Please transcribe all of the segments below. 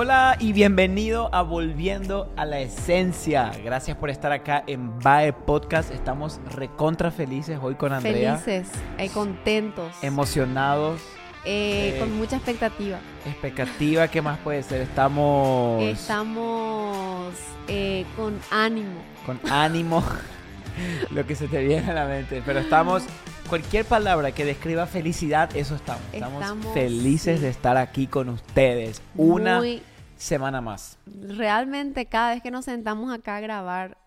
Hola y bienvenido a Volviendo a la Esencia. Gracias por estar acá en BAE Podcast. Estamos recontra felices hoy con Andrea. Felices, eh, contentos, Emocionados. eh, eh, con mucha expectativa. Expectativa, ¿qué más puede ser? Estamos Estamos eh, con ánimo. con ánimo. Lo que se te viene a la mente. Pero estamos, cualquier palabra que describa felicidad, eso estamos. Estamos, Estamos, felices sí. de estar aquí con ustedes. Una Muy, semana más. realmente cada vez que nos sentamos acá a grabar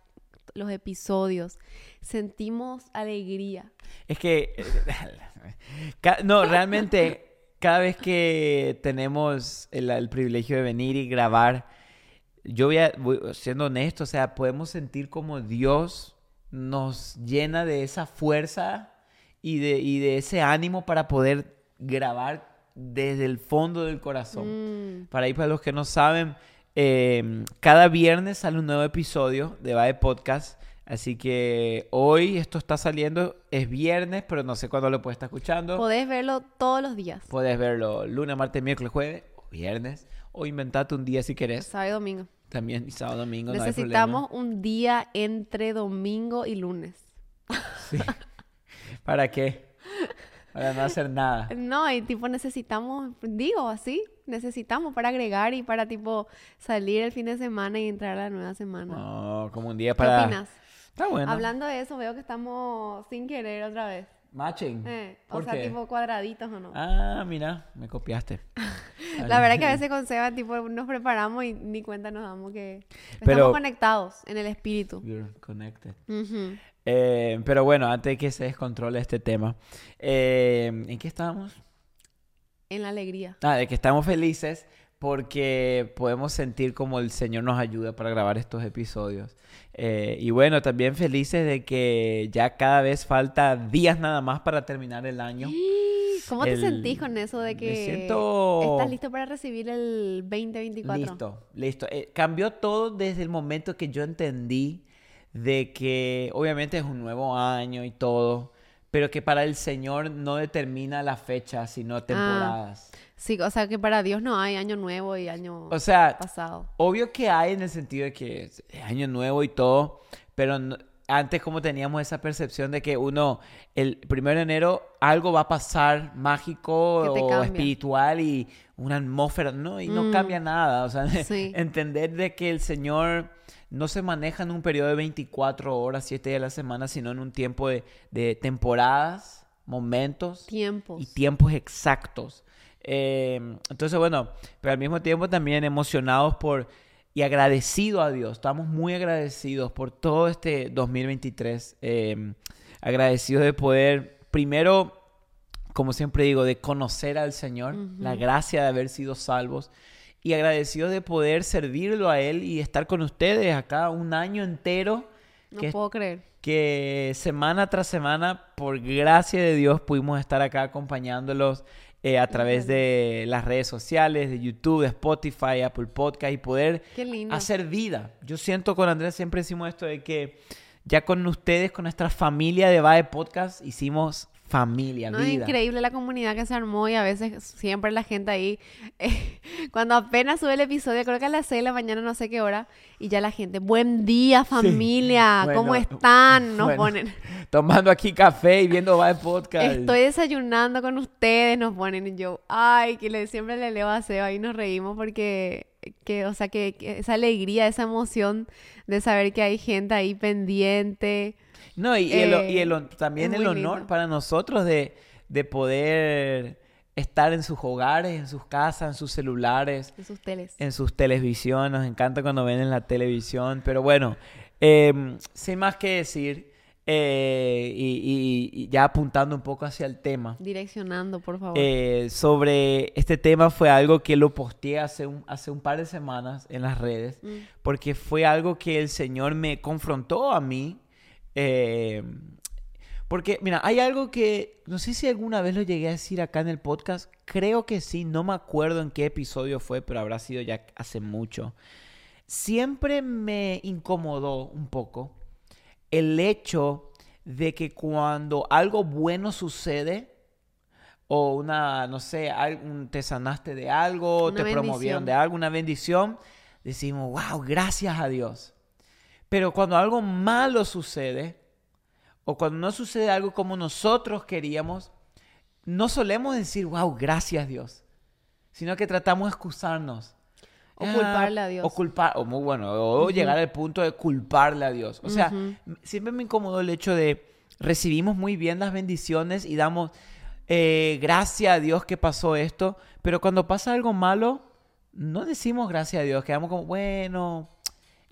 los episodios, sentimos alegría. Es que, eh, no, realmente, cada vez que tenemos el, el privilegio de venir y grabar, yo voy, a- voy- siendo honesto, o sea, podemos sentir como Dios nos llena de esa fuerza y de, y de ese ánimo para poder grabar desde el fondo del corazón. Mm, Para ahí, para los que no saben, eh, cada viernes sale un nuevo episodio de Vae Podcast. Así que hoy esto está saliendo, es viernes, pero no sé cuándo lo puedes estar escuchando. podés verlo todos los días, Puedes verlo lunes, martes, miércoles, jueves o viernes. O inventate un día si querés. sábado y domingo. También y sábado, domingo, no hay Necesitamos un día entre domingo y lunes. Sí. ¿Para qué? Para no hacer nada. No, y tipo necesitamos, digo así, necesitamos para agregar y para tipo salir el fin de semana y entrar a la nueva semana. No, como un día ¿Qué para... opinas? Está bueno. Hablando de eso, veo que estamos sin querer otra vez. Matching. Eh, o ¿Por sea, qué? tipo cuadraditos o no. Ah, mira, me copiaste. La verdad que a veces con Seba tipo nos preparamos y ni cuenta nos damos que Pero- estamos conectados en el espíritu. You're connected. Ujú. Eh, pero bueno, antes de que se descontrole este tema, eh, ¿en qué estábamos? En la alegría. Ah, de que estamos felices porque podemos sentir como el Señor nos ayuda para grabar estos episodios. Eh, y bueno, también felices de que ya cada vez falta días nada más para terminar el año. ¿Cómo te El- sentís con eso de que siento- estás listo para recibir el 2024? Listo, listo. Eh, cambió todo desde el momento que yo entendí de que obviamente es un nuevo año y todo, pero que para el Señor no determina la fecha, Ah. sino temporadas. Sí, o sea que para Dios no hay año nuevo y año O sea, pasado. obvio que hay en el sentido de que es año nuevo y todo, pero no- antes como teníamos esa percepción de que uno, el primero de enero, algo va a pasar mágico o cambia. espiritual y una atmósfera, ¿no? Y no Mm. cambia nada. O sea, Sí. entender de que el Señor no se maneja en un periodo de 24 horas, 7 días a la semana, sino en un tiempo de, de temporadas, momentos Tiempos. y tiempos exactos. Eh, entonces, bueno, pero al mismo tiempo también emocionados por y agradecidos a Dios. Estamos muy agradecidos por todo este 2023. eh, agradecidos de poder, primero, como siempre digo, de conocer al Señor, la gracia de haber sido salvos. Y agradecidos de poder servirlo a Él y estar con ustedes acá un año entero. No que puedo creer. que semana tras semana, por gracia de Dios, pudimos estar acá acompañándolos eh, a través de las redes sociales, de YouTube, de Spotify, Apple Podcast y poder hacer vida. Yo siento con Andrés siempre decimos esto de que ya con ustedes, con nuestra familia de Vae Podcast, hicimos familia, No, es vida. increíble la comunidad que se armó y a veces siempre la gente ahí, eh, cuando apenas sube el episodio, creo que a las 6 de la mañana, no sé qué hora, y ya la gente, buen día familia, ¿cómo Bueno, están? Nos bueno, ponen, Tomando aquí café y viendo Vae Podcast. estoy desayunando con ustedes, nos ponen, y yo, ay, que le, siempre le leo a Seba y nos reímos porque, que, o sea, que, que esa alegría, esa emoción de saber que hay gente ahí pendiente. No, y, el, Eh, y el hon- también el honor lindo. para nosotros de, de poder estar en sus hogares, en sus casas, en sus celulares, En sus teles. en sus televisiones. Nos encanta cuando ven en la televisión. Pero bueno, em, sin más que decir, eh, y, y- y ya apuntando un poco hacia el tema. Direccionando, por favor. eh, sobre este tema fue algo que lo posteé hace un, hace un par de semanas en las redes, Mm. porque fue algo que el Señor me confrontó a mí. Eh, porque, mira, hay algo que, no sé si alguna vez lo llegué a decir acá en el podcast, creo que sí, no me acuerdo en qué episodio fue, pero habrá sido ya hace mucho. Siempre me incomodó un poco el hecho de que cuando algo bueno sucede, o una, no sé, algún- te sanaste de algo, Una te promovieron de algo, una bendición, decimos, wow, gracias a Dios. Pero cuando algo malo sucede, o cuando no sucede algo como nosotros queríamos, no solemos decir, wow, gracias Dios, sino que tratamos de excusarnos. O Ah, culparle a Dios. O culpar, o muy bueno, o llegar al punto de culparle a Dios. O sea, siempre me incomodó el hecho de recibimos muy bien las bendiciones y damos eh, gracias a Dios que pasó esto, pero cuando pasa algo malo, no decimos gracias a Dios, quedamos como, bueno,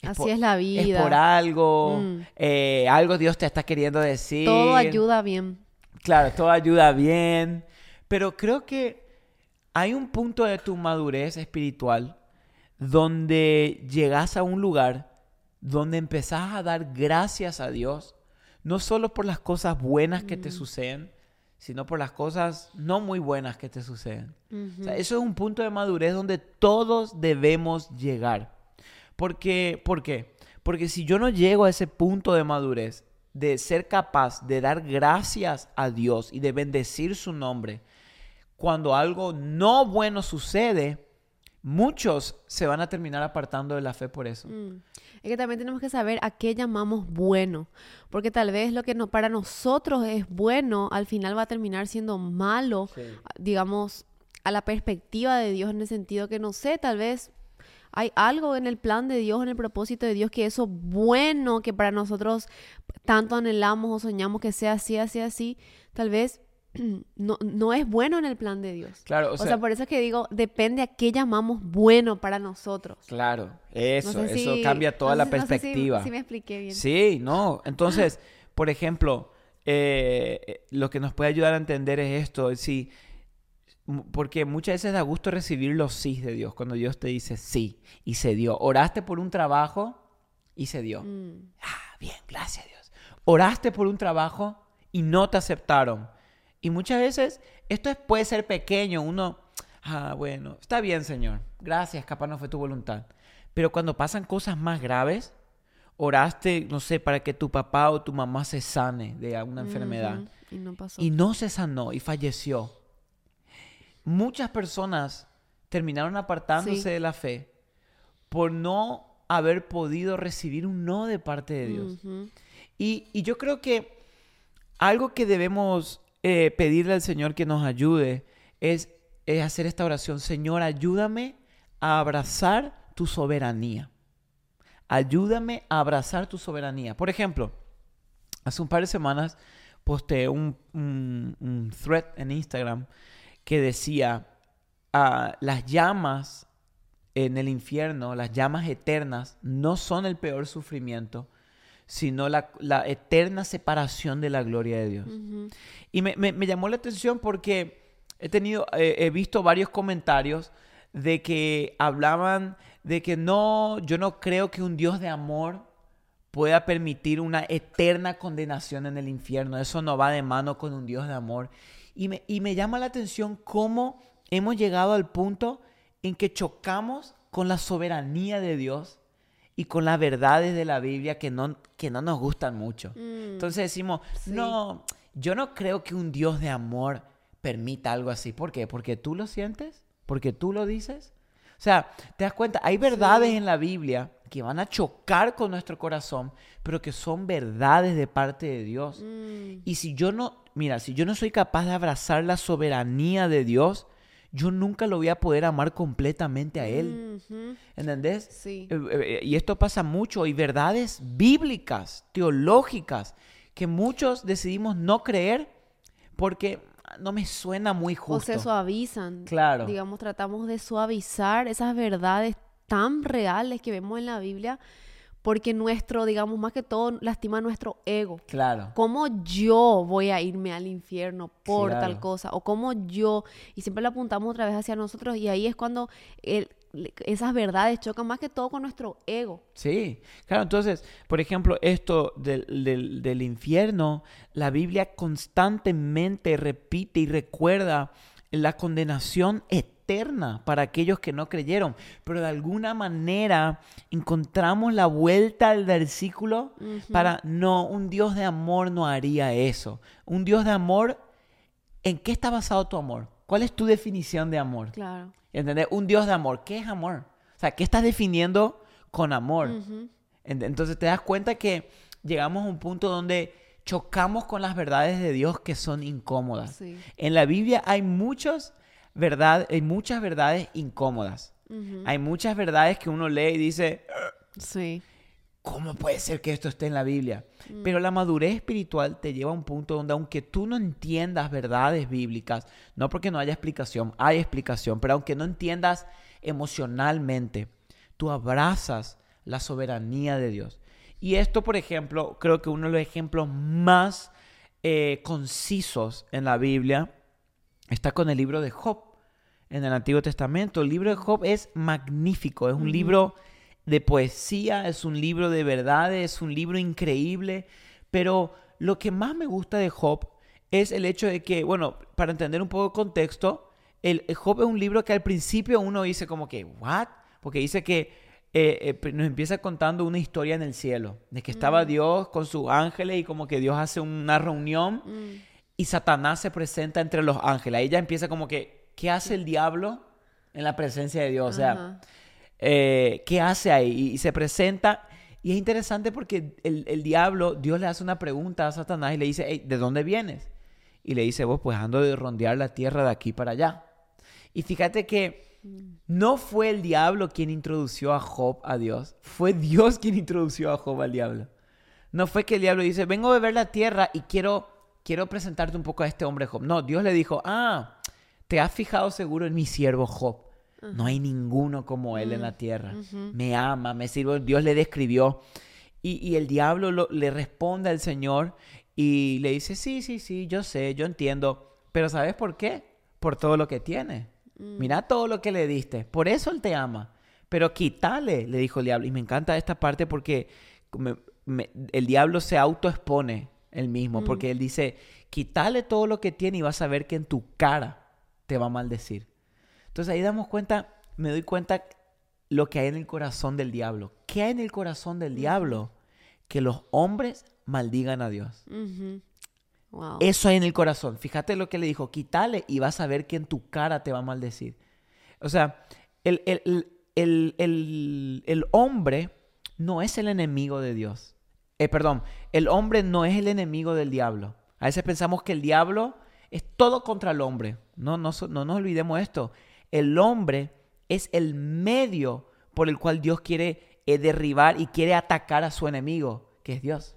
Así por- es la vida. es por algo, Mm. eh, algo Dios te está queriendo decir. Todo ayuda bien. Claro, todo ayuda bien, pero creo que hay un punto de tu madurez espiritual donde llegas a un lugar donde empezás a dar gracias a Dios, no solo por las cosas buenas que te suceden, sino por las cosas no muy buenas que te suceden. O sea, eso es un punto de madurez donde todos debemos llegar. Porque, ¿Por qué? Porque si yo no llego a ese punto de madurez, de ser capaz de dar gracias a Dios y de bendecir su nombre, cuando algo no bueno sucede, muchos se van a terminar apartando de la fe por eso. Mm. Es que también tenemos que saber a qué llamamos bueno, porque tal vez lo que no, para nosotros es bueno, al final va a terminar siendo malo, digamos, a la perspectiva de Dios en el sentido que no sé, tal vez hay algo en el plan de Dios, en el propósito de Dios, que eso bueno que para nosotros tanto anhelamos o soñamos que sea así, así, así, tal vez no, no es bueno en el plan de Dios. Claro, o O sea, sea, por eso es que digo, depende a qué llamamos bueno para nosotros. claro, eso, No sé eso si- cambia toda no la sé- no sé si- perspectiva. si me expliqué bien. Sí, no. Entonces, por ejemplo, eh, lo que nos puede ayudar a entender es esto, es si, porque muchas veces da gusto recibir los sí de Dios, cuando Dios te dice sí y se dio. Oraste por un trabajo y se dio. Mm, Ah, bien, gracias Dios. Oraste por un trabajo y no te aceptaron. Y muchas veces esto es- puede ser pequeño, uno, ah, bueno, está bien Señor, gracias, capaz no fue tu voluntad. Pero cuando pasan cosas más graves, oraste, no sé, para que tu papá o tu mamá se sane de alguna enfermedad Y no pasó. y no se sanó y falleció. Muchas personas terminaron apartándose Sí. de la fe por no haber podido recibir un no de parte de Dios. Y, y yo creo que algo que debemos eh, pedirle al Señor que nos ayude es, es hacer esta oración. Señor, ayúdame a abrazar tu soberanía. Ayúdame a abrazar tu soberanía. Por ejemplo, hace un par de semanas posteé un, un, un thread en Instagram que decía, ah, las llamas en el infierno, las llamas eternas, no son el peor sufrimiento, sino la, la eterna separación de la gloria de Dios. Y me, me- me llamó la atención porque he tenido, eh, he visto varios comentarios de que hablaban de que no, yo no creo que un Dios de amor pueda permitir una eterna condenación en el infierno. Eso no va de mano con un Dios de amor. Y me, y me llama la atención cómo hemos llegado al punto en que chocamos con la soberanía de Dios y con las verdades de la Biblia que no, que no nos gustan mucho. Mm, Entonces decimos, Sí. no, yo no creo que un Dios de amor permita algo así. ¿Por qué? Porque tú lo sientes, porque tú lo dices. O sea, te das cuenta, hay verdades Sí. en la Biblia que van a chocar con nuestro corazón, pero que son verdades de parte de Dios. mm, Y si yo no, mira, si yo no soy capaz de abrazar la soberanía de Dios, yo nunca lo voy a poder amar completamente a Él. ujú. ¿Entendés? Sí. Eh, eh, Y esto pasa mucho, y verdades bíblicas, teológicas, que muchos decidimos no creer porque no me suena muy O justo. se suavizan. Claro. Digamos, tratamos de suavizar esas verdades tan reales que vemos en la Biblia, porque nuestro, digamos, más que todo, lastima nuestro ego. Claro. ¿Cómo yo voy a irme al infierno por Claro. tal cosa? O cómo yo, y siempre lo apuntamos otra vez hacia nosotros, y ahí es cuando el- esas verdades chocan más que todo con nuestro ego. Sí, claro, entonces, por ejemplo, esto del, del- del infierno, la Biblia constantemente repite y recuerda la condenación eterna para aquellos que no creyeron, pero de alguna manera encontramos la vuelta al versículo para, no, un Dios de amor no haría eso, un Dios de amor ¿en qué está basado tu amor? ¿Cuál es tu definición de amor? Claro. ¿Entendés? Un Dios de amor. ¿Qué es amor? O sea, ¿qué estás definiendo con amor? Entonces te das cuenta que llegamos a un punto donde chocamos con las verdades de Dios que son incómodas. Sí. En la Biblia hay muchas verdad, hay muchas verdades incómodas. Hay muchas verdades que uno lee y dice, Sí. ¿cómo puede ser que esto esté en la Biblia? Pero la madurez espiritual te lleva a un punto donde aunque tú no entiendas verdades bíblicas, no porque no haya explicación, hay explicación, pero aunque no entiendas emocionalmente, tú abrazas la soberanía de Dios. Y esto, por ejemplo, creo que uno de los ejemplos más eh, concisos en la Biblia está con el libro de Job en el Antiguo Testamento. El libro de Job es magnífico, es un libro de poesía, es un libro de verdades, es un libro increíble, pero lo que más me gusta de Job es el hecho de que, bueno, para entender un poco el contexto, el, el Job es un libro que al principio uno dice como que, ¿what? Porque dice que eh, eh, nos empieza contando una historia en el cielo, de que estaba Dios con sus ángeles y como que Dios hace una reunión Mm. y Satanás se presenta entre los ángeles. Ahí ella empieza como que, ¿qué hace el diablo en la presencia de Dios? O sea, Ajá. eh, ¿qué hace ahí? Y, y se presenta. Y es interesante porque el, el diablo, Dios le hace una pregunta a Satanás y le dice, "Hey, ¿de dónde vienes? Y le dice, vos pues ando de rondear la tierra de aquí para allá. Y fíjate que no fue el diablo quien introdució a Job a Dios, fue Dios quien introdució a Job al diablo. No fue que el diablo dice, vengo a ver la tierra y quiero, quiero presentarte un poco a este hombre Job. No, Dios le dijo, ah, te has fijado seguro en mi siervo Job. No hay ninguno como él en la tierra. Me ama, me sirve. Dios le describió. Y, y el diablo lo- le responde al Señor y le dice, sí, sí, sí, yo sé, yo entiendo. Pero ¿sabes por qué? Por todo lo que tiene. Mira todo lo que le diste. Por eso él te ama. Pero quítale, le dijo el diablo. Y me encanta esta parte porque me- me- el diablo se autoexpone él mismo. Porque él dice, quítale todo lo que tiene y vas a ver que en tu cara te va a maldecir. Entonces ahí damos cuenta, me doy cuenta lo que hay en el corazón del diablo. ¿Qué hay en el corazón del diablo? Que los hombres maldigan a Dios. Wow. Eso hay en el corazón. Fíjate lo que le dijo, quítale y vas a ver que en tu cara te va a maldecir. O sea, el, el- el- el- el- el hombre no es el enemigo de Dios. Eh, perdón, el hombre no es el enemigo del diablo. A veces pensamos que el diablo es todo contra el hombre. No, no, no nos olvidemos esto. El hombre es el medio por el cual Dios quiere eh, derribar y quiere atacar a su enemigo, que es Dios.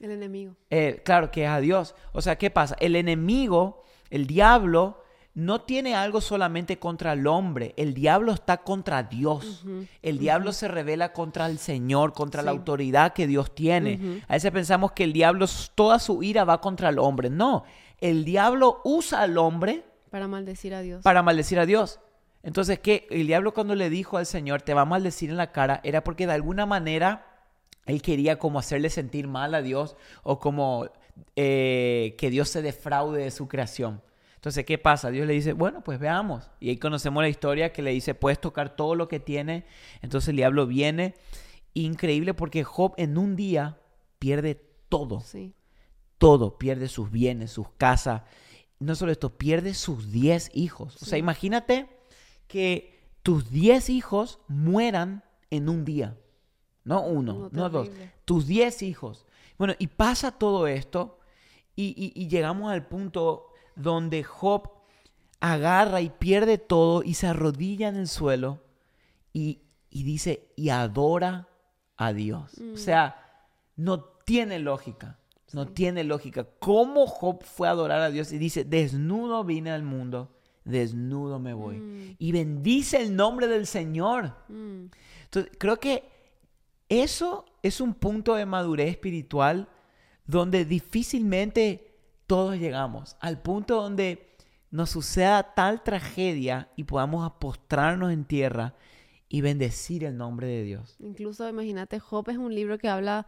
El enemigo. Eh, claro, que es a Dios. O sea, ¿qué pasa? El enemigo, el diablo, no tiene algo solamente contra el hombre. El diablo está contra Dios. El diablo se revela contra el Señor, contra la autoridad que Dios tiene. A veces pensamos que el diablo, toda su ira va contra el hombre. No, el diablo usa al hombre Para maldecir a Dios. para maldecir a Dios. Entonces, ¿qué? El diablo cuando le dijo al Señor, te va a maldecir en la cara, era porque de alguna manera él quería como hacerle sentir mal a Dios o como eh, que Dios se defraude de su creación. Entonces, ¿qué pasa? Dios le dice, bueno, pues veamos. Y ahí conocemos la historia que le dice, puedes tocar todo lo que tiene. Entonces el diablo viene. Increíble porque Job en un día pierde todo Sí. Todo, pierde sus bienes, sus casas. No solo esto, pierde sus 10 hijos. O sea, imagínate que tus 10 hijos mueran en un día. No uno, No, no, dos. Tus 10 hijos. Bueno, y pasa todo esto y, y- y llegamos al punto donde Job agarra y pierde todo y se arrodilla en el suelo y, y dice, y adora a Dios. O sea, no tiene lógica. No tiene lógica. ¿Cómo Job fue a adorar a Dios y dice, desnudo vine al mundo, desnudo me voy? Mm. Y bendice el nombre del Señor. Mm. Entonces, creo que eso es un punto de madurez espiritual donde difícilmente todos llegamos. Al punto donde nos suceda tal tragedia y podamos postrarnos en tierra y bendecir el nombre de Dios. Incluso, imagínate, Job es un libro que habla,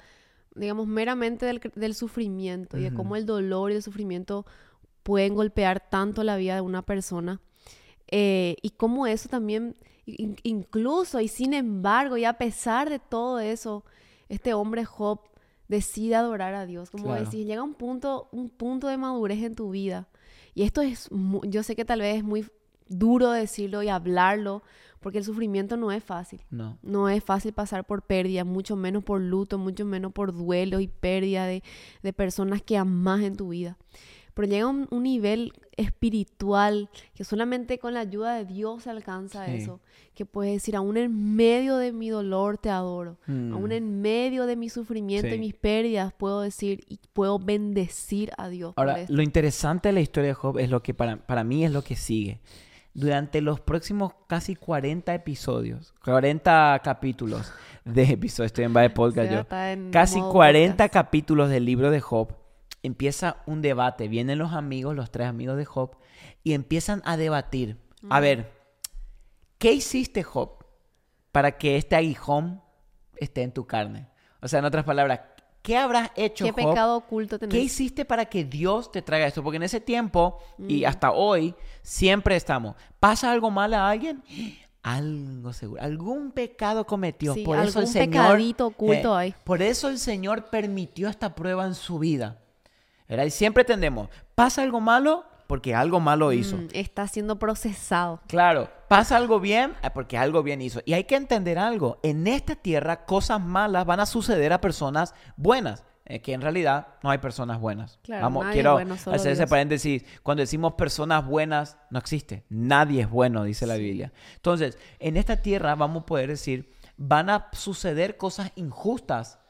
digamos, meramente del, del sufrimiento y de cómo el dolor y el sufrimiento pueden golpear tanto la vida de una persona. Eh, y cómo eso también, in- incluso y sin embargo, y a pesar de todo eso, este hombre Job decide adorar a Dios. Como Claro. decís, llega un punto, un punto de madurez en tu vida. Y esto es, yo sé que tal vez es muy duro decirlo y hablarlo, porque el sufrimiento no es fácil. No. No es fácil pasar por pérdida, mucho menos por luto, mucho menos por duelo y pérdida de, de personas que amas en tu vida. Pero llega un, un nivel espiritual que solamente con la ayuda de Dios se alcanza Sí. eso. Que puedes decir, aún en medio de mi dolor te adoro. Aún Mm. en medio de mi sufrimiento Sí. y mis pérdidas puedo decir y puedo bendecir a Dios. por Ahora, esto. lo interesante de la historia de Job es lo que para, para mí es lo que sigue. Durante los próximos casi 40 episodios, 40 capítulos de episodios, estoy en Valle Podcast yo, casi modo 40 podcast. capítulos del libro de Job, empieza un debate. Vienen los amigos, los tres amigos de Job, y empiezan a debatir. A ver, ¿qué hiciste, Job, para que este aguijón esté en tu carne? O sea, en otras palabras, ¿qué habrás hecho, ¿Qué Job? pecado oculto tenés? ¿Qué hiciste para que Dios te traiga esto? Porque en ese tiempo y Mm. hasta hoy siempre estamos. ¿Pasa algo mal a alguien? Algo seguro. Algún pecado cometió. Sí, por eso el algún Señor. pecadito oculto eh, hay. Por eso el Señor permitió esta prueba en su vida. ¿Verdad? Y siempre tendemos. ¿Pasa algo malo? Porque algo malo hizo. Mm, está siendo procesado. Claro, pasa algo bien ah, porque algo bien hizo. Y hay que entender algo. En esta tierra cosas malas van a suceder a personas buenas. eh, que en realidad no hay personas buenas. Claro, Vamos, nadie es quiero bueno, solo hacer ese Dios. paréntesis. Cuando decimos personas buenas, no existe. Nadie es bueno, dice la Biblia. Entonces, en esta tierra vamos a poder decir, van a suceder cosas injustas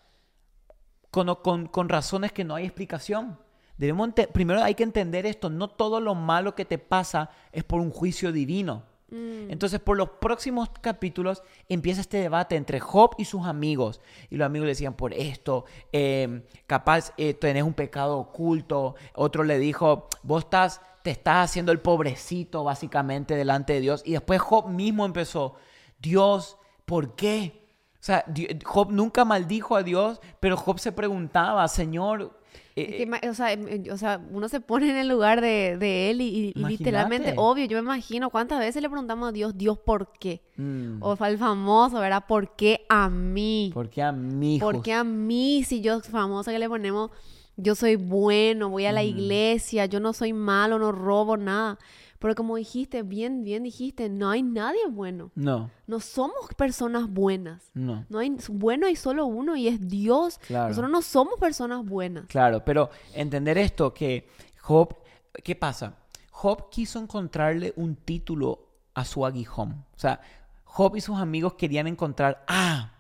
con, con- con razones que no hay explicación. Debemos primero hay que entender esto, no todo lo malo que te pasa es por un juicio divino. Mm. Entonces, por los próximos capítulos empieza este debate entre Job y sus amigos. Y los amigos le decían, por esto, eh, capaz eh, tenés un pecado oculto. Otro le dijo, vos estás, te estás haciendo el pobrecito básicamente delante de Dios. Y después Job mismo empezó, Dios, ¿por qué? O sea, Job nunca maldijo a Dios, pero Job se preguntaba, Señor, eh, Es que ma- o, sea, em- em- o sea, uno se pone en el lugar de, de él y, literalmente, obvio, yo me imagino cuántas veces le preguntamos a Dios, Dios, ¿por qué? mm, O el famoso, ¿verdad? ¿Por qué a mí? ¿por qué a mí? ¿Por qué a mí si yo famosa que le ponemos, yo soy bueno, voy a la iglesia, yo no soy malo, no robo nada? Pero como dijiste, bien, bien dijiste, no hay nadie bueno. No, No somos personas buenas. no. No hay bueno hay solo uno y es Dios. Claro. Nosotros no somos personas buenas. Claro, pero entender esto que Job, ¿qué pasa? Job quiso encontrarle un título a su aguijón. O sea, Job y sus amigos querían encontrar, ah,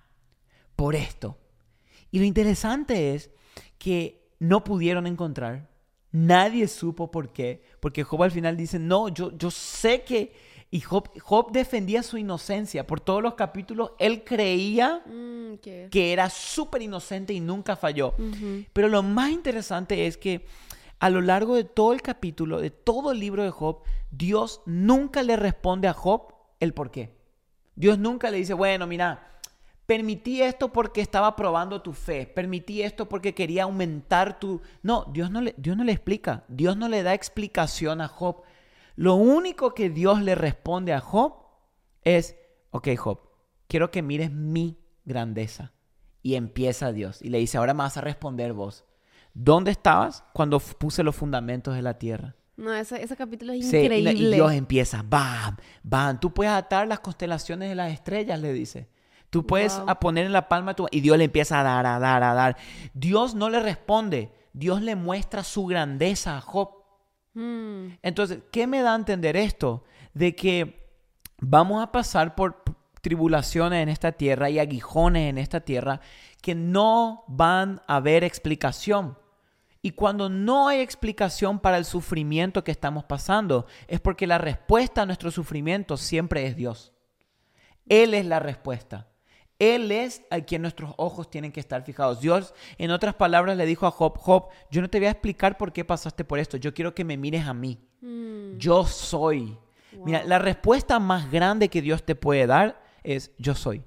por esto. Y lo interesante es que no pudieron encontrar. Nadie supo por qué. Porque Job al final dice, no, yo, yo sé que... Y Job, Job defendía su inocencia. Por todos los capítulos, él creía Mm, que era súper inocente y nunca falló. Pero lo más interesante es que a lo largo de todo el capítulo, de todo el libro de Job, Dios nunca le responde a Job el por qué. Dios nunca le dice, bueno, mira, permití esto porque estaba probando tu fe, permití esto porque quería aumentar tu... No, Dios no le, Dios no le explica, Dios no le da explicación a Job. Lo único que Dios le responde a Job es, ok Job, quiero que mires mi grandeza. Y empieza Dios y le dice, ahora me vas a responder vos. ¿Dónde estabas cuando puse los fundamentos de la tierra? No, ese, ese capítulo es Sí, increíble. y Dios empieza, bam, bam. Tú puedes atar las constelaciones de las estrellas, le dice. Tú puedes Wow. a poner en la palma de tu y Dios le empieza a dar, a dar, a dar. Dios no le responde, Dios le muestra su grandeza a Job. Mm, Entonces, ¿qué me da a entender esto? De que vamos a pasar por tribulaciones en esta tierra y aguijones en esta tierra que no van a haber explicación. Y cuando no hay explicación para el sufrimiento que estamos pasando, es porque la respuesta a nuestro sufrimiento siempre es Dios. Él es la respuesta. Él es a quien nuestros ojos tienen que estar fijados. Dios, en otras palabras, le dijo a Job, Job, yo no te voy a explicar por qué pasaste por esto, yo quiero que me mires a mí. mm, Yo soy. Mira, la respuesta más grande que Dios te puede dar es yo soy.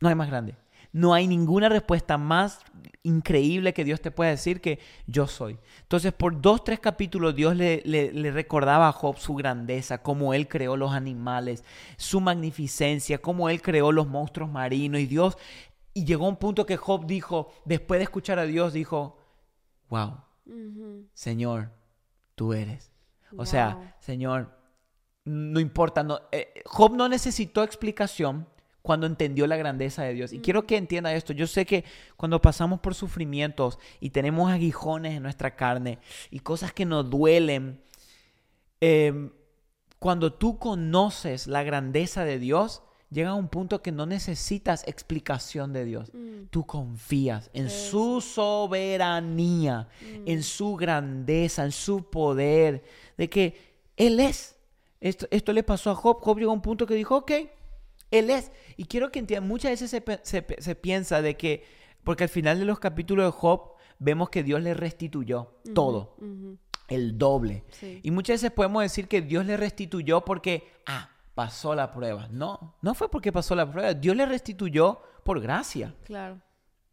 No hay más grande. No hay ninguna respuesta más increíble que Dios te pueda decir que yo soy. Entonces, por dos, tres capítulos, Dios le, le- le recordaba a Job su grandeza, cómo él creó los animales, su magnificencia, cómo él creó los monstruos marinos. Y Dios, y llegó un punto que Job dijo, después de escuchar a Dios, dijo, wow. Señor, tú eres. O sea, Señor, no importa. No, eh, Job no necesitó explicación cuando entendió la grandeza de Dios. Y quiero que entienda esto. Yo sé que cuando pasamos por sufrimientos y tenemos aguijones en nuestra carne y cosas que nos duelen, em, cuando tú conoces la grandeza de Dios, llega a un punto que no necesitas explicación de Dios. Mm. Tú confías en su soberanía, Mm. en su grandeza, en su poder, de que Él es. Esto, esto le pasó a Job. Job llegó a un punto que dijo, ok, Él es. Y quiero que entiendan, muchas veces se, se se piensa de que, porque al final de los capítulos de Job vemos que Dios le restituyó todo, el doble. Sí. Y muchas veces podemos decir que Dios le restituyó porque, ah, pasó la prueba. No, no fue porque pasó la prueba. Dios le restituyó por gracia. Claro.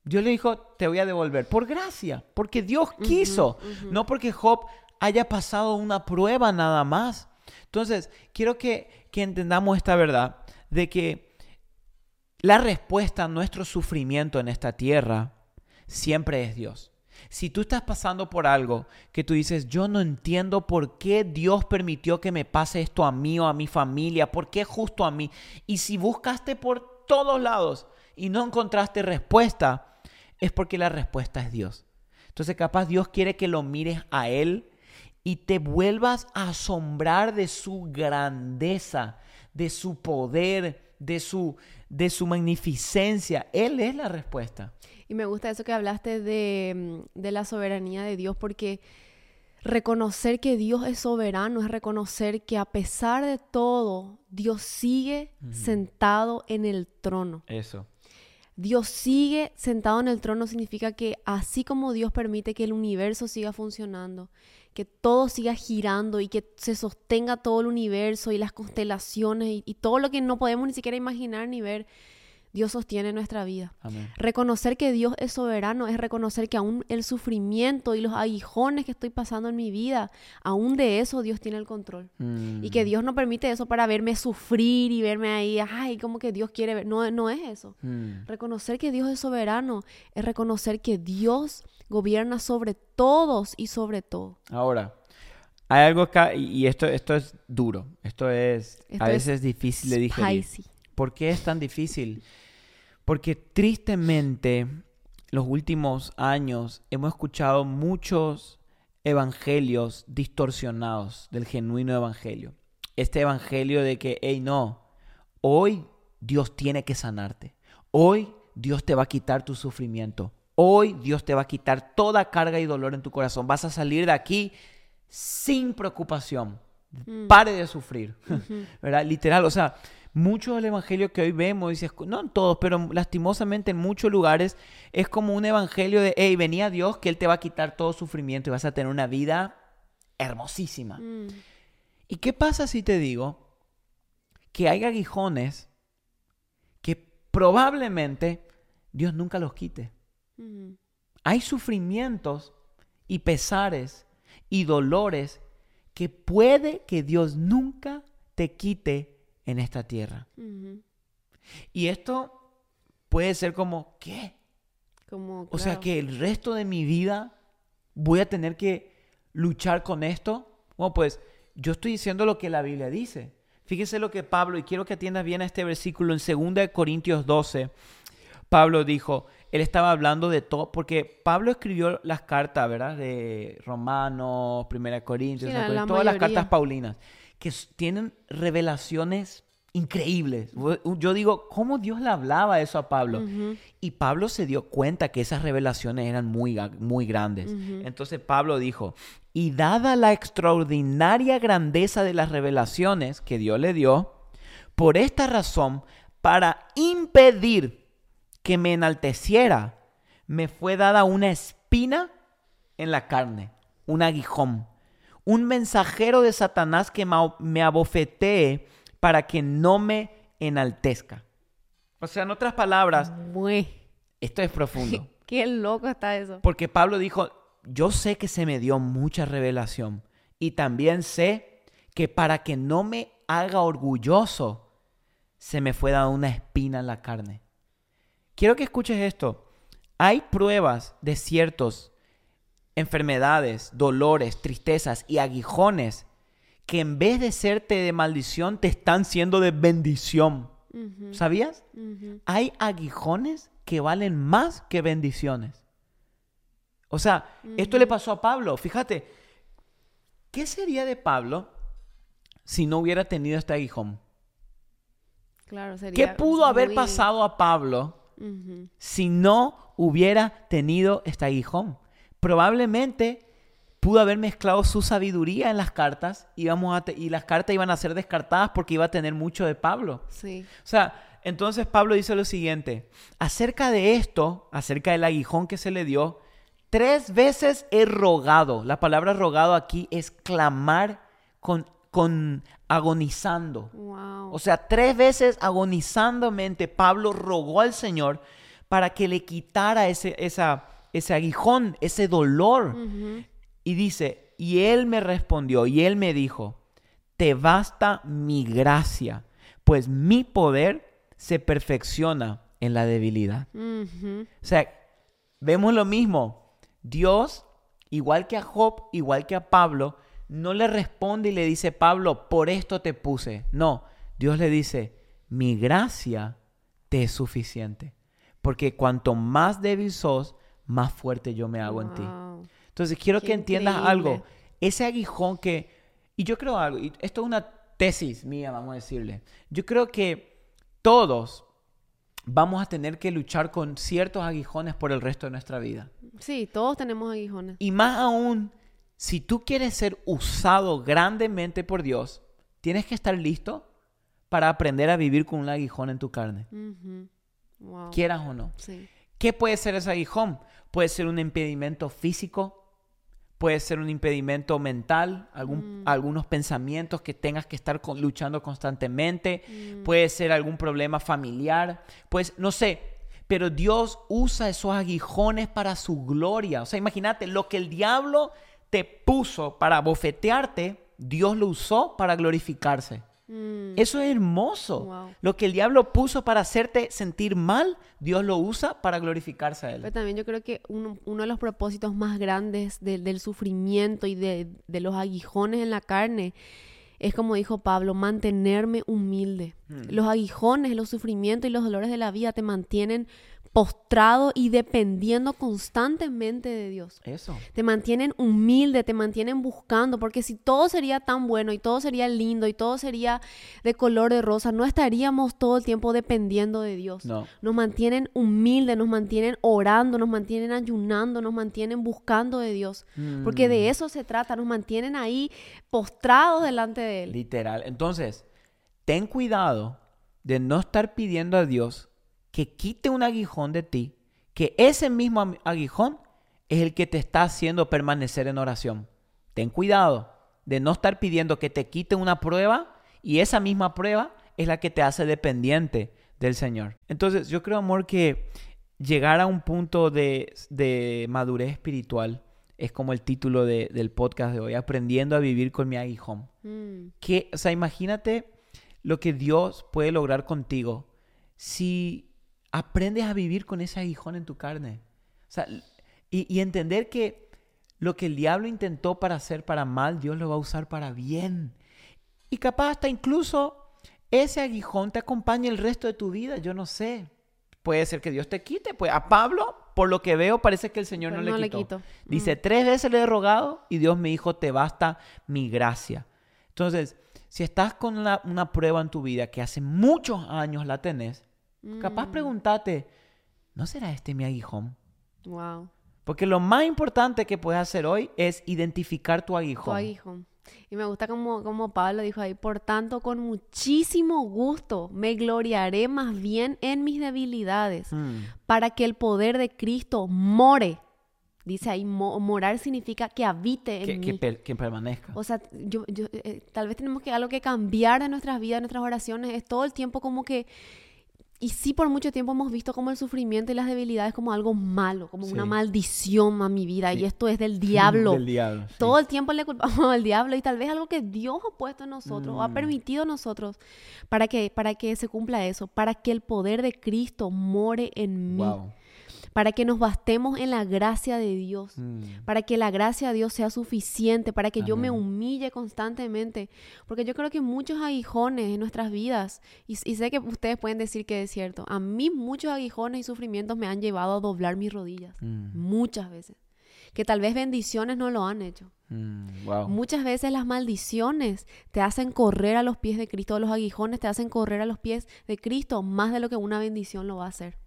Dios le dijo, te voy a devolver por gracia, porque Dios quiso, no porque Job haya pasado una prueba nada más. Entonces, quiero que, que entendamos esta verdad de que la respuesta a nuestro sufrimiento en esta tierra siempre es Dios. Si tú estás pasando por algo que tú dices, yo no entiendo por qué Dios permitió que me pase esto a mí o a mi familia, por qué justo a mí, y si buscaste por todos lados y no encontraste respuesta, es porque la respuesta es Dios. Entonces capaz Dios quiere que lo mires a Él y te vuelvas a asombrar de su grandeza, de su poder, de su, de su magnificencia. Él es la respuesta. Y me gusta eso que hablaste de, mm, de la soberanía de Dios, porque reconocer que Dios es soberano es reconocer que a pesar de todo, Dios sigue sentado en el trono. Eso. Dios sigue sentado en el trono significa que así como Dios permite que el universo siga funcionando, que todo siga girando y que se sostenga todo el universo y las constelaciones y, todo lo que no podemos ni siquiera imaginar ni ver, Dios sostiene nuestra vida. Amén. Reconocer que Dios es soberano es reconocer que aún el sufrimiento y los aguijones que estoy pasando en mi vida, aún de eso Dios tiene el control. Y que Dios no permite eso para verme sufrir y verme ahí, ay, como que Dios quiere ver. No, no es eso. Mm. Reconocer que Dios es soberano es reconocer que Dios gobierna sobre todos y sobre todo. Ahora, hay algo acá, y esto, esto es duro, esto es Esto a es veces difícil de digerir. Spicy. ¿Por qué es tan difícil? Porque tristemente los últimos años hemos escuchado muchos evangelios distorsionados del genuino evangelio. Este evangelio de que, hey, no, hoy Dios tiene que sanarte. Hoy Dios te va a quitar tu sufrimiento. Hoy Dios te va a quitar toda carga y dolor en tu corazón. Vas a salir de aquí sin preocupación. Pare de sufrir. ¿Verdad? Literal, o sea, mucho del evangelio que hoy vemos, dices, no en todos, pero lastimosamente en muchos lugares, es como un evangelio de, hey, venía Dios, que Él te va a quitar todo sufrimiento y vas a tener una vida hermosísima. Mm, ¿Y qué pasa si te digo que hay aguijones que probablemente Dios nunca los quite? mm, Hay sufrimientos y pesares y dolores que puede que Dios nunca te quite en esta tierra. Y esto puede ser como, ¿qué? Como, O sea que el resto de mi vida voy a tener que luchar con esto. Bueno, pues yo estoy diciendo lo que la Biblia dice. Fíjese lo que Pablo, y quiero que atiendas bien a este versículo en 2 Corintios 12. Pablo dijo, él estaba hablando de todo, porque Pablo escribió las cartas, ¿verdad? De Romanos, 1 Corintios, Sí, la- todas las cartas paulinas, que tienen revelaciones increíbles. Yo digo, ¿cómo Dios le hablaba eso a Pablo? Y Pablo se dio cuenta que esas revelaciones eran muy, muy grandes. Entonces Pablo dijo, y dada la extraordinaria grandeza de las revelaciones que Dios le dio, por esta razón, para impedir que me enalteciera, me fue dada una espina en la carne, un aguijón, un mensajero de Satanás que me abofetee para que no me enaltezca. O sea, en otras palabras, Mue. esto es profundo. Qué loco está eso. Porque Pablo dijo, yo sé que se me dio mucha revelación y también sé que para que no me haga orgulloso, se me fue dada una espina en la carne. Quiero que escuches esto. Hay pruebas de ciertos enfermedades, dolores, tristezas y aguijones que en vez de serte de maldición, te están siendo de bendición. ¿Sabías? Hay aguijones que valen más que bendiciones. O sea, esto le pasó a Pablo. Fíjate, ¿qué sería de Pablo si no hubiera tenido este aguijón? Claro, ¿Qué sería pudo haber muy- pasado a Pablo si no hubiera tenido este aguijón? Probablemente pudo haber mezclado su sabiduría en las cartas y, vamos a y las cartas iban a ser descartadas porque iba a tener mucho de Pablo. Sí. O sea, entonces Pablo dice lo siguiente, acerca de esto, acerca del aguijón que se le dio, tres veces he rogado. La palabra rogado aquí es clamar con, con agonizando. Wow. O sea, tres veces agonizandamente Pablo rogó al Señor para que le quitara ese, esa, ese aguijón, ese dolor. Y dice, y él me respondió, y él me dijo, te basta mi gracia, pues mi poder se perfecciona en la debilidad. O sea, vemos lo mismo. Dios, igual que a Job, igual que a Pablo, no le responde y le dice, Pablo, por esto te puse. No, Dios le dice, mi gracia te es suficiente. Porque cuanto más débil sos, más fuerte yo me hago en ti. Entonces quiero Qué que entiendas increíble. algo. Ese aguijón que... Y yo creo algo, y esto es una tesis mía, vamos a decirle. Yo creo que todos vamos a tener que luchar con ciertos aguijones por el resto de nuestra vida. Sí, todos tenemos aguijones. Y más aún, si tú quieres ser usado grandemente por Dios, tienes que estar listo para aprender a vivir con un aguijón en tu carne. Wow. quieras o no. Sí. ¿Qué puede ser ese aguijón? Puede ser un impedimento físico, puede ser un impedimento mental, algún- algunos pensamientos que tengas que estar con- luchando constantemente, puede ser algún problema familiar, pues no sé, pero Dios usa esos aguijones para su gloria. O sea, imagínate, lo que el diablo te puso para bofetearte, Dios lo usó para glorificarse. Mm. Eso es hermoso. Wow. Lo que el diablo puso para hacerte sentir mal, Dios lo usa para glorificarse a Pero él. también yo creo que uno, uno de los propósitos más grandes de- del sufrimiento y de, de los aguijones en la carne es, como dijo Pablo, mantenerme humilde. Hmm. Los aguijones, los sufrimientos y los dolores de la vida te mantienen postrado y dependiendo constantemente de Dios. Eso. Te mantienen humilde, te mantienen buscando, porque si todo sería tan bueno y todo sería lindo y todo sería de color de rosa, no estaríamos todo el tiempo dependiendo de Dios. No. Nos mantienen humildes, nos mantienen orando, nos mantienen ayunando, nos mantienen buscando de Dios. Porque Mm. de eso se trata, nos mantienen ahí postrados delante de Él. Literal. Entonces, ten cuidado de no estar pidiendo a Dios que quite un aguijón de ti, que ese mismo aguijón es el que te está haciendo permanecer en oración. Ten cuidado de no estar pidiendo que te quite una prueba y esa misma prueba es la que te hace dependiente del Señor. Entonces, yo creo, amor, que llegar a un punto de, de madurez espiritual es como el título de- del podcast de hoy, aprendiendo a vivir con mi aguijón Mm, que, o sea, imagínate lo que Dios puede lograr contigo si aprendes a vivir con ese aguijón en tu carne. O sea, y, y entender que lo que el diablo intentó para hacer para mal, Dios lo va a usar para bien. Y capaz hasta incluso ese aguijón te acompañe el resto de tu vida, yo no sé. Puede ser que Dios te quite. Pues a Pablo, por lo que veo, parece que el Señor Pero no, no le le quitó. quitó. Dice, tres veces le he rogado y Dios me dijo, te basta mi gracia. Entonces, si estás con una, una prueba en tu vida que hace muchos años la tenés, capaz mm, pregúntate, ¿no será este mi aguijón? Wow. Porque lo más importante que puedes hacer hoy es identificar tu Tu aguijón. aguijón. Y me gusta como, como Pablo dijo ahí, por tanto, con muchísimo gusto me gloriaré más bien en mis debilidades, Mm, para que el poder de Cristo more. Dice ahí, mo- morar significa que habite en que, mí. que que permanezca. O sea, yo, yo, eh, tal vez tenemos que algo que cambiar de nuestras vidas, de nuestras oraciones, es todo el tiempo como que, y sí por mucho tiempo hemos visto como el sufrimiento y las debilidades como algo malo, como una maldición a mi vida, Sí. y esto es del diablo. Del diablo. sí. Todo el tiempo le culpamos al diablo y tal vez algo que Dios ha puesto en nosotros o ha Mm. permitido en nosotros para que, para que se cumpla eso, para que el poder de Cristo more en mí. Wow. Para que nos bastemos en la gracia de Dios, Mm. para que la gracia de Dios sea suficiente, para que yo me humille constantemente, porque yo creo que muchos aguijones en nuestras vidas, y, y sé que ustedes pueden decir que es cierto, a mí muchos aguijones y sufrimientos me han llevado a doblar mis rodillas, Mm. muchas veces, que tal vez bendiciones no lo han hecho. Mm. Wow. Muchas veces las maldiciones te hacen correr a los pies de Cristo, los aguijones te hacen correr a los pies de Cristo más de lo que una bendición lo va a hacer.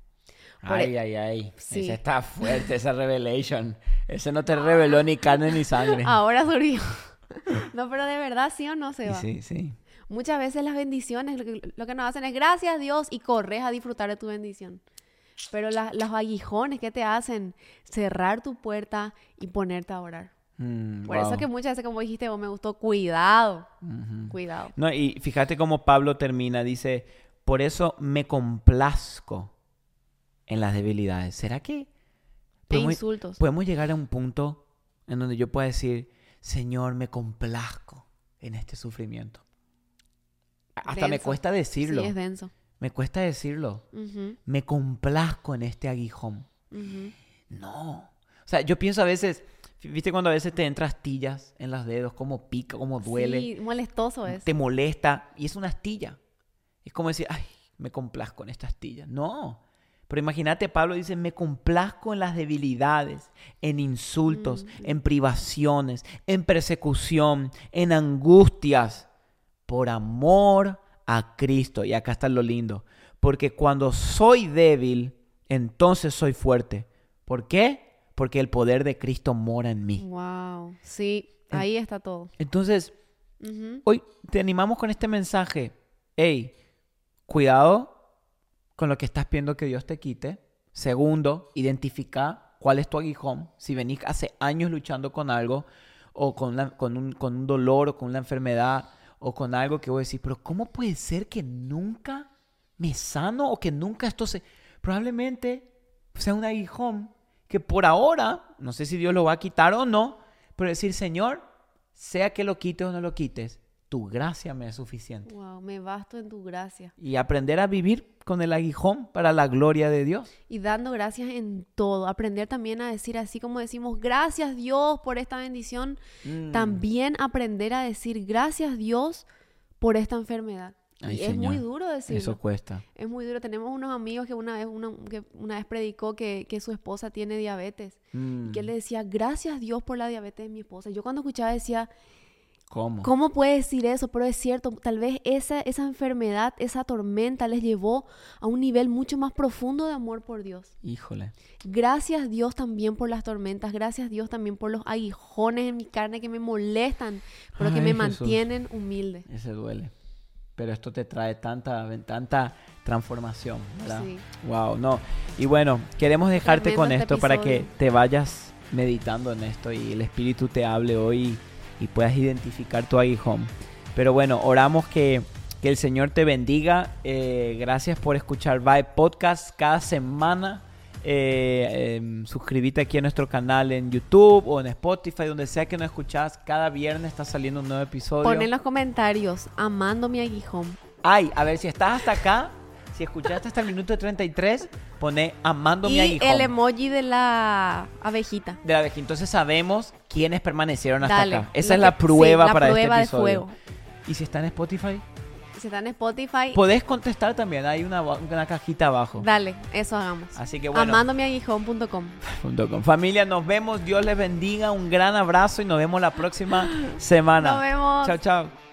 Por Ay, e- ay, ay. Sí. Esa está fuerte, esa revelation. Ese no te reveló ni carne ni sangre. Ahora surgió. No, pero de verdad, sí o no se va. sí, sí. Muchas veces las bendiciones lo que, lo que nos hacen es gracias Dios y corres a disfrutar de tu bendición. Pero la- los aguijones que te hacen cerrar tu puerta y ponerte a orar. Mm, Por wow. eso que muchas veces, como dijiste, vos me gustó, cuidado, Ujú. cuidado. No, y fíjate cómo Pablo termina, dice, por eso me complazco en las debilidades. ¿Será que podemos, insultos. podemos llegar a un punto en donde yo pueda decir, Señor, me complazco en este sufrimiento? Hasta me cuesta decirlo. Sí, es denso. Me cuesta decirlo. Me complazco en este aguijón. No. O sea, yo pienso a veces, ¿viste cuando a veces te entran astillas en los dedos? Cómo pica, cómo duele. Sí, molestoso es. te molesta y es una astilla. Es como decir, ay, me complazco en esta astilla. No. Pero imagínate, Pablo dice, me complazco en las debilidades, en insultos, Mm. en privaciones, en persecución, en angustias, por amor a Cristo. Y acá está lo lindo. Porque cuando soy débil, entonces soy fuerte. ¿Por qué? Porque el poder de Cristo mora en mí. Wow. Sí, ahí está todo. Entonces. Hoy te animamos con este mensaje. Hey, cuidado con lo que estás pidiendo que Dios te quite. Segundo, identifica cuál es tu aguijón. Si venís hace años luchando con algo, o con, la- con, un, con un dolor, o con una enfermedad, o con algo que voy a decir, pero ¿cómo puede ser que nunca me sano o que nunca esto se... Probablemente sea un aguijón que por ahora, no sé si Dios lo va a quitar o no, pero decir, Señor, sea que lo quites o no lo quites, tu gracia me es suficiente. Wow, me basto en tu gracia. Y aprender a vivir con el aguijón para la gloria de Dios. Y dando gracias en todo. Aprender también a decir así como decimos, gracias Dios por esta bendición. Mm. También aprender a decir, gracias Dios por esta enfermedad. Ay, y es muy duro decirlo. Eso cuesta. Es muy duro. Tenemos unos amigos que una vez, una, que una vez predicó que, que su esposa tiene diabetes. Mm. Y que él le decía, gracias Dios por la diabetes de mi esposa. Yo cuando escuchaba decía, ¿Cómo? ¿cómo puede decir eso? Pero es cierto, tal vez esa, esa enfermedad, esa tormenta les llevó a un nivel mucho más profundo de amor por Dios. Híjole. Gracias Dios también por las tormentas, gracias Dios también por los aguijones en mi carne que me molestan, pero que me Jesús. mantienen humilde. Ese duele. Pero esto te trae tanta, tanta transformación, ¿verdad? Sí. Wow, no. Y bueno, queremos dejarte Tremendo con este esto para que te vayas meditando en esto y el Espíritu te hable hoy y puedas identificar tu aguijón. Pero bueno, oramos que, que el Señor te bendiga. Eh, gracias por escuchar Vibe Podcast cada semana. Eh, em, suscríbete aquí a nuestro canal en YouTube o en Spotify, donde sea que nos escuchás. Cada viernes está saliendo un nuevo episodio. Pon en los comentarios, amando mi aguijón. Ay, a ver, si estás hasta acá, si escuchaste hasta el minuto 33, pone amando mi Y aguijón. el emoji de la abejita. de la abeja. Entonces sabemos quiénes permanecieron hasta Dale. acá. Esa es la que- sí, prueba la para prueba de este episodio. fuego. Y si está en Spotify, Si está en Spotify, podés contestar también. Hay una, una cajita abajo. dale, eso hagamos. Así que bueno, Amandomiaguijón.com. familia, nos vemos. Dios les bendiga. Un gran abrazo y nos vemos la próxima semana. Nos vemos. Chao, chao.